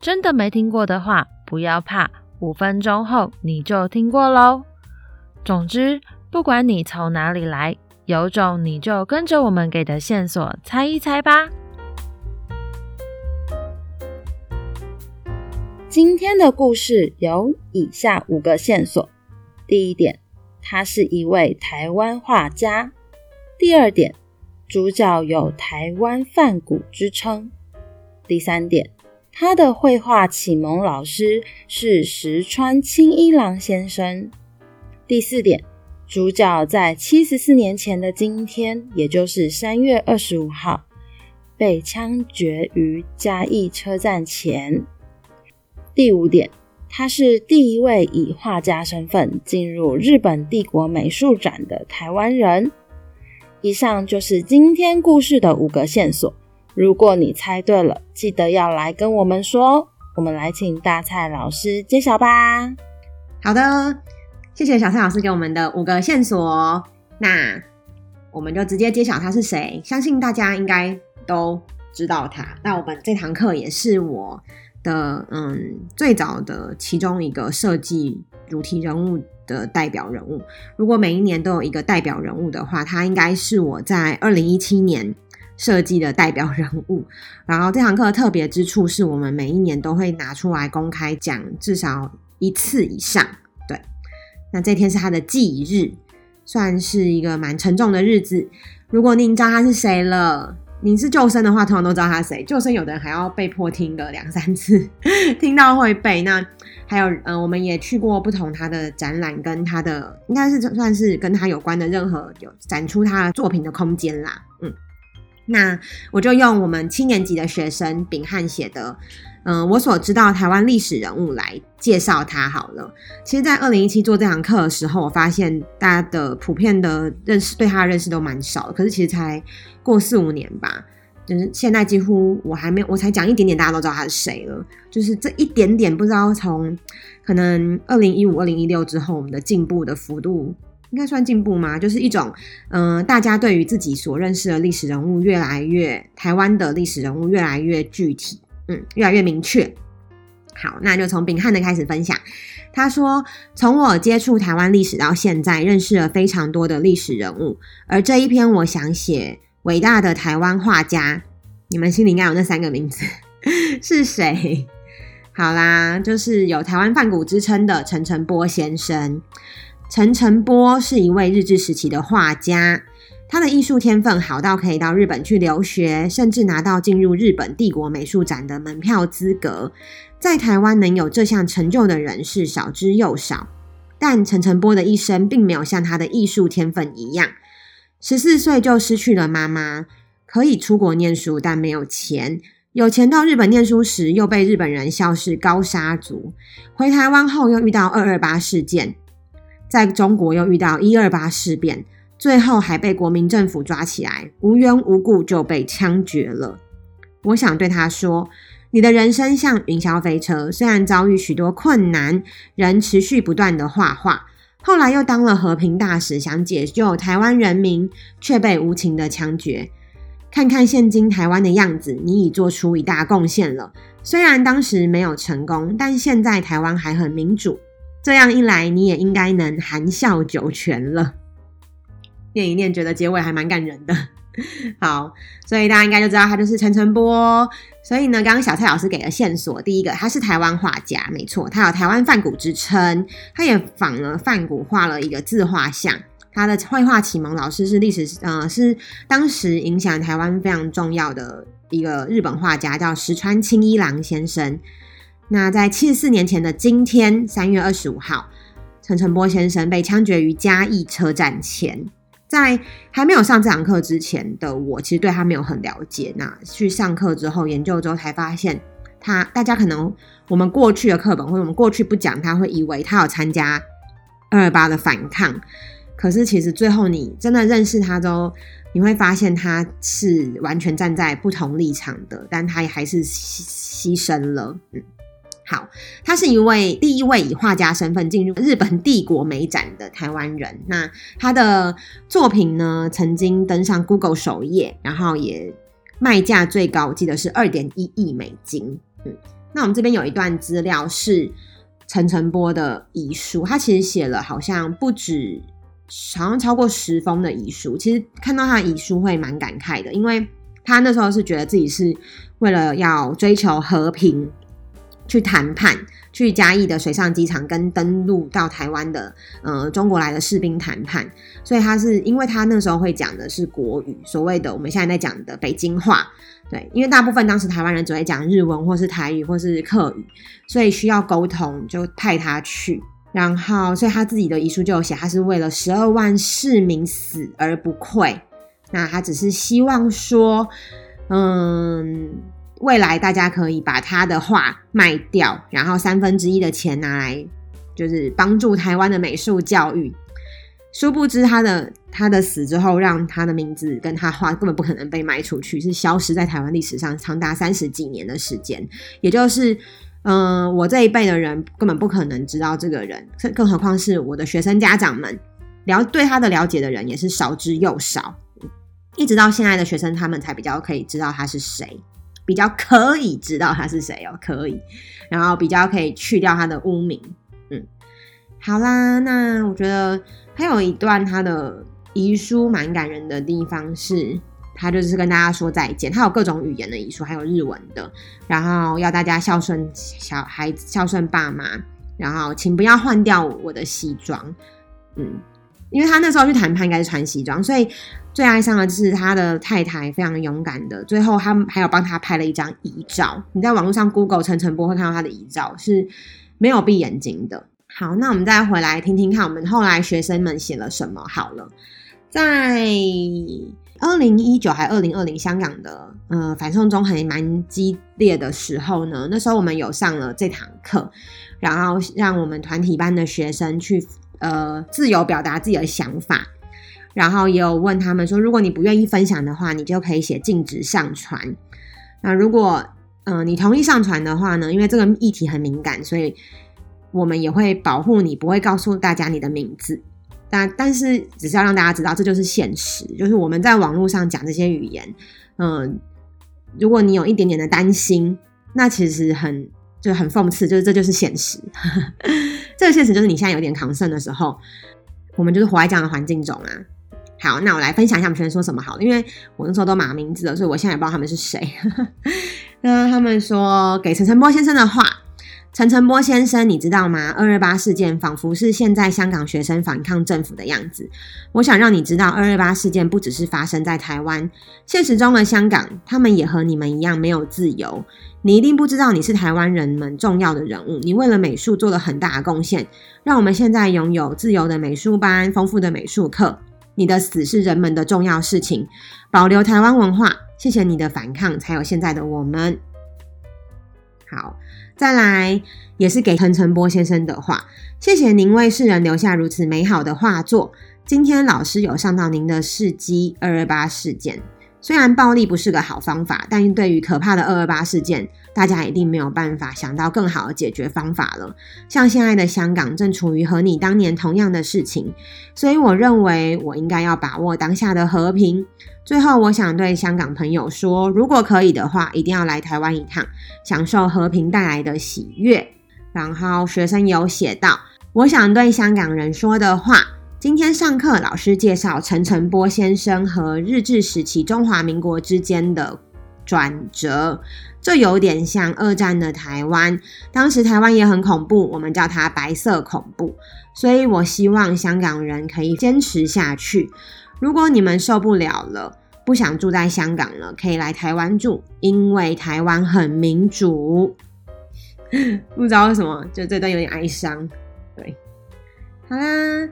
真的没听过的话，不要怕，五分钟后你就听过喽。总之，不管你从哪里来，有种你就跟着我们给的线索猜一猜吧。今天的故事有以下五个线索：第一点，他是一位台湾画家；第二点，主角有台湾饭谷之称；第三点。他的绘画启蒙老师是石川清一郎先生。第四点，主角在七十四年前的今天，也就是三月二十五号，被枪决于嘉义车站前。第五点，他是第一位以画家身份进入日本帝国美术展的台湾人。以上就是今天故事的五个线索。如果你猜对了，记得要来跟我们说。我们来请大蔡老师揭晓吧。好的，谢谢小蔡老师给我们的五个线索。那我们就直接揭晓他是谁。相信大家应该都知道他。那我们这堂课也是我的嗯最早的其中一个设计主题人物的代表人物。如果每一年都有一个代表人物的话，他应该是我在二零一七年。设计的代表人物，然后这堂课特别之处是我们每一年都会拿出来公开讲至少一次以上。对，那这天是他的忌日，算是一个蛮沉重的日子。如果您知道他是谁了，您是旧生的话，通常都知道他谁。旧生有的人还要被迫听个两三次，听到会背。那还有，嗯、呃，我们也去过不同他的展览，跟他的应该是算是跟他有关的任何有展出他的作品的空间啦，嗯。那我就用我们七年级的学生秉翰写的，嗯、呃，我所知道台湾历史人物来介绍他好了。其实，在二零一七做这堂课的时候，我发现大家的普遍的认识对他的认识都蛮少的。可是，其实才过四五年吧，就是现在几乎我还没，我才讲一点点，大家都知道他是谁了。就是这一点点，不知道从可能二零一五、二零一六之后，我们的进步的幅度。应该算进步吗？就是一种，嗯、大家对于自己所认识的历史人物越来越，台湾的历史人物越来越具体，嗯，越来越明确。好，那就从秉翰的开始分享。他说，从我接触台湾历史到现在，认识了非常多的历史人物，而这一篇我想写伟大的台湾画家，你们心里应该有那三个名字是谁？好啦，就是有台湾梵谷之称的陈澄波先生。陈澄波是一位日治时期的画家，他的艺术天分好到可以到日本去留学，甚至拿到进入日本帝国美术展的门票资格。在台湾能有这项成就的人是少之又少，但陈澄波的一生并没有像他的艺术天分一样，十四岁就失去了妈妈，可以出国念书，但没有钱。有钱到日本念书时，又被日本人笑是高沙族。回台湾后，又遇到二二八事件。在中国又遇到一二八事变，最后还被国民政府抓起来，无缘无故就被枪决了。我想对他说：“你的人生像云霄飞车，虽然遭遇许多困难，仍持续不断的画画。后来又当了和平大使，想解救台湾人民，却被无情的枪决。看看现今台湾的样子，你已做出一大贡献了。虽然当时没有成功，但现在台湾还很民主。”这样一来，你也应该能含笑九泉了。念一念，觉得结尾还蛮感人的。好，所以大家应该就知道他就是陈澄波。所以呢，刚刚小蔡老师给了线索，第一个他是台湾画家，没错，他有台湾梵谷之称，他也仿了梵谷画了一个自画像。他的绘画启蒙老师是历史，呃，是当时影响台湾非常重要的一个日本画家，叫石川钦一郎先生。那在七十四年前的今天，三月二十五号，陈澄波先生被枪决于嘉义车站前。在还没有上这堂课之前的我，其实对他没有很了解。那去上课之后研究之后，才发现他大家可能我们过去的课本或者我们过去不讲，他会以为他有参加二二八的反抗。可是其实最后你真的认识他之后，你会发现他是完全站在不同立场的，但他也还是牺牺牲了。嗯，他是一位第一位以画家身份进入日本帝国美展的台湾人。那他的作品呢，曾经登上 Google 首页，然后也卖价最高，我记得是二点一亿美金。嗯，那我们这边有一段资料是陈澄波的遗书，他其实写了好像不止。好像超过十封的遗书，其实看到他的遗书会蛮感慨的，因为他那时候是觉得自己是为了要追求和平去谈判，去嘉义的水上机场跟登陆到台湾的呃中国来的士兵谈判，所以他是因为他那时候会讲的是国语，所谓的我们现在在讲的北京话，对，因为大部分当时台湾人只会讲日文或是台语或是客语，所以需要沟通就派他去。然后，所以他自己的遗书就有写，他是为了十二万市民死而不愧。那他只是希望说，嗯，未来大家可以把他的画卖掉，然后三分之一的钱拿来，就是帮助台湾的美术教育。殊不知，他的他的死之后，让他的名字跟他画根本不可能被卖出去，是消失在台湾历史上长达三十几年的时间，也就是。嗯、我这一辈的人根本不可能知道这个人，更何况是我的学生家长们，了对他的了解的人也是少之又少。一直到现在的学生，他们才比较可以知道他是谁，比较可以知道他是谁哦，可以，然后比较可以去掉他的污名。嗯，好啦，那我觉得还有一段他的遗书蛮感人的地方是。他就是跟大家说再见，他有各种语言的遗书，还有日文的，然后要大家孝顺小孩子，孝顺爸妈，然后请不要换掉我的西装，嗯，因为他那时候去谈判应该是穿西装，所以最哀伤的就是他的太太非常勇敢的，最后他还有帮他拍了一张遗照，你在网络上 Google 陈澄波会看到他的遗照是没有闭眼睛的。好，那我们再回来听听看，我们后来学生们写了什么好了，在。二零一九还二零二零，香港的呃反送中还蛮激烈的时候呢，那时候我们有上了这堂课，然后让我们团体班的学生去呃自由表达自己的想法，然后也有问他们说，如果你不愿意分享的话，你就可以写禁止上传。那如果呃你同意上传的话呢，因为这个议题很敏感，所以我们也会保护你，不会告诉大家你的名字。但但是，只是要让大家知道，这就是现实。就是我们在网络上讲这些语言，嗯，如果你有一点点的担心，那其实很就很讽刺，就是这就是现实。这个现实就是你现在有点抗盛的时候，我们就是活在这样的环境中啊。好，那我来分享一下我们学生说什么好，因为我那时候都码名字了，所以我现在也不知道他们是谁。那他们说给陈晨波先生的话。陈澄波先生，你知道吗？二二八事件仿佛是现在香港学生反抗政府的样子。我想让你知道，二二八事件不只是发生在台湾，现实中的香港，他们也和你们一样没有自由。你一定不知道，你是台湾人们重要的人物，你为了美术做了很大的贡献，让我们现在拥有自由的美术班、丰富的美术课。你的死是人们的重要事情，保留台湾文化。谢谢你的反抗，才有现在的我们。好。再来，也是给陈澄波先生的话，谢谢您为世人留下如此美好的画作。今天老师有上到您的事迹二二八事件，虽然暴力不是个好方法，但对于可怕的二二八事件，大家一定没有办法想到更好的解决方法了。像现在的香港正处于和你当年同样的事情，所以我认为我应该要把握当下的和平。最后，我想对香港朋友说，如果可以的话，一定要来台湾一趟，享受和平带来的喜悦。然后学生有写到，我想对香港人说的话：今天上课，老师介绍陈澄波先生和日治时期中华民国之间的转折，这有点像二战的台湾，当时台湾也很恐怖，我们叫它白色恐怖。所以我希望香港人可以坚持下去。如果你们受不了了，不想住在香港了，可以来台湾住，因为台湾很民主。不知道为什么，就这段有点哀伤。对，好啦，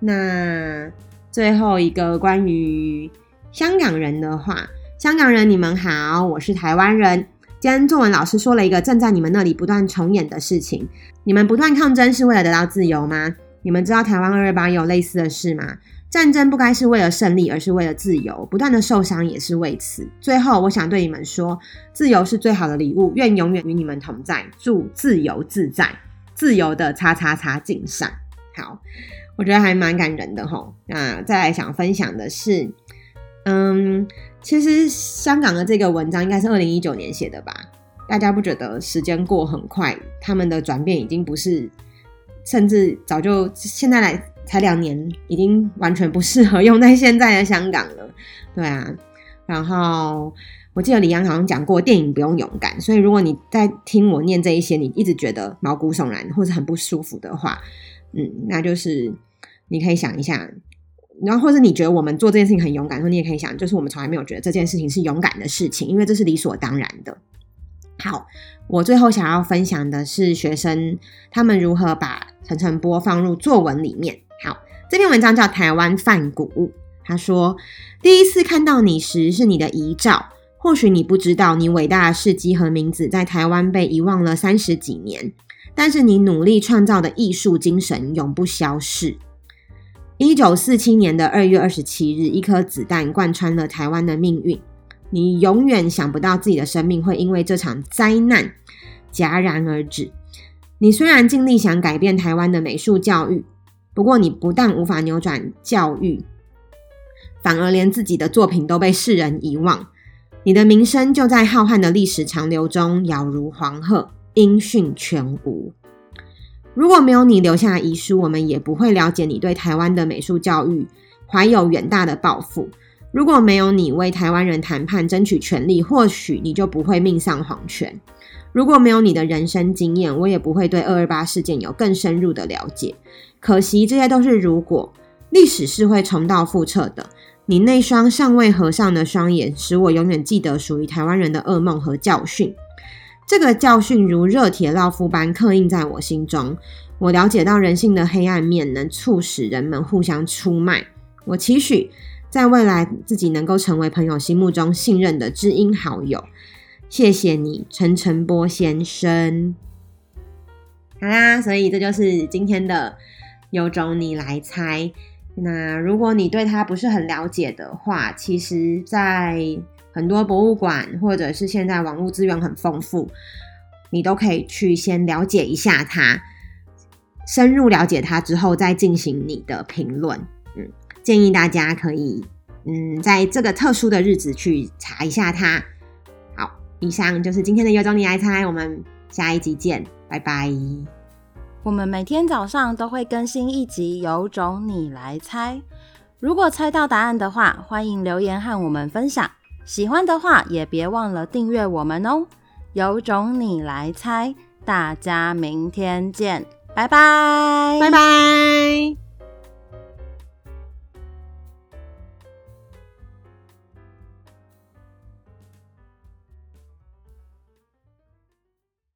那最后一个关于香港人的话，香港人你们好，我是台湾人。今天作文老师说了一个正在你们那里不断重演的事情：你们不断抗争是为了得到自由吗？你们知道台湾二二八有类似的事吗？战争不该是为了胜利，而是为了自由。不断的受伤也是为此。最后，我想对你们说，自由是最好的礼物，愿永远与你们同在。祝自由自在，自由的叉叉叉敬上。好，我觉得还蛮感人的齁。那再来想分享的是，嗯，其实香港的这个文章应该是二零一九年写的吧？大家不觉得时间过很快？他们的转变已经不是，甚至早就现在来。才两年，已经完全不适合用在现在的香港了。对啊，然后我记得李安好像讲过，电影不用勇敢。所以如果你在听我念这一些，你一直觉得毛骨悚然或者很不舒服的话，嗯，那就是你可以想一下，然后或者你觉得我们做这件事情很勇敢，说你也可以想，就是我们从来没有觉得这件事情是勇敢的事情，因为这是理所当然的。好，我最后想要分享的是学生他们如何把陈澄波放入作文里面。好这篇文章叫《台湾梵谷》。他说：“第一次看到你时是你的遗照，或许你不知道，你伟大的事迹和名字在台湾被遗忘了三十几年，但是你努力创造的艺术精神永不消逝。”一九四七年的二月二十七日，一颗子弹贯穿了台湾的命运。你永远想不到自己的生命会因为这场灾难戛然而止。你虽然尽力想改变台湾的美术教育。不过，你不但无法扭转教育，反而连自己的作品都被世人遗忘。你的名声就在浩瀚的历史长流中杳如黄鹤，音讯全无。如果没有你留下遗书，我们也不会了解你对台湾的美术教育怀有远大的抱负。如果没有你为台湾人谈判争取权利，或许你就不会命丧黄泉。如果没有你的人生经验，我也不会对二二八事件有更深入的了解。可惜，这些都是如果。历史是会重蹈覆辙的。你那双尚未合上的双眼，使我永远记得属于台湾人的噩梦和教训。这个教训如热铁烙肤般刻印在我心中。我了解到人性的黑暗面能促使人们互相出卖。我期许在未来自己能够成为朋友心目中信任的知音好友。谢谢你，陈澄波先生。好啦，所以这就是今天的。有种你来猜。那如果你对他不是很了解的话，其实，在很多博物馆或者是现在网络资源很丰富，你都可以去先了解一下它，深入了解它之后再进行你的评论。嗯，建议大家可以，嗯，在这个特殊的日子去查一下它。好，以上就是今天的有种你来猜，我们下一集见，拜拜。我们每天早上都会更新一集，有种你来猜。如果猜到答案的话，欢迎留言和我们分享。喜欢的话，也别忘了订阅我们哦。有种你来猜，大家明天见，拜拜，拜拜。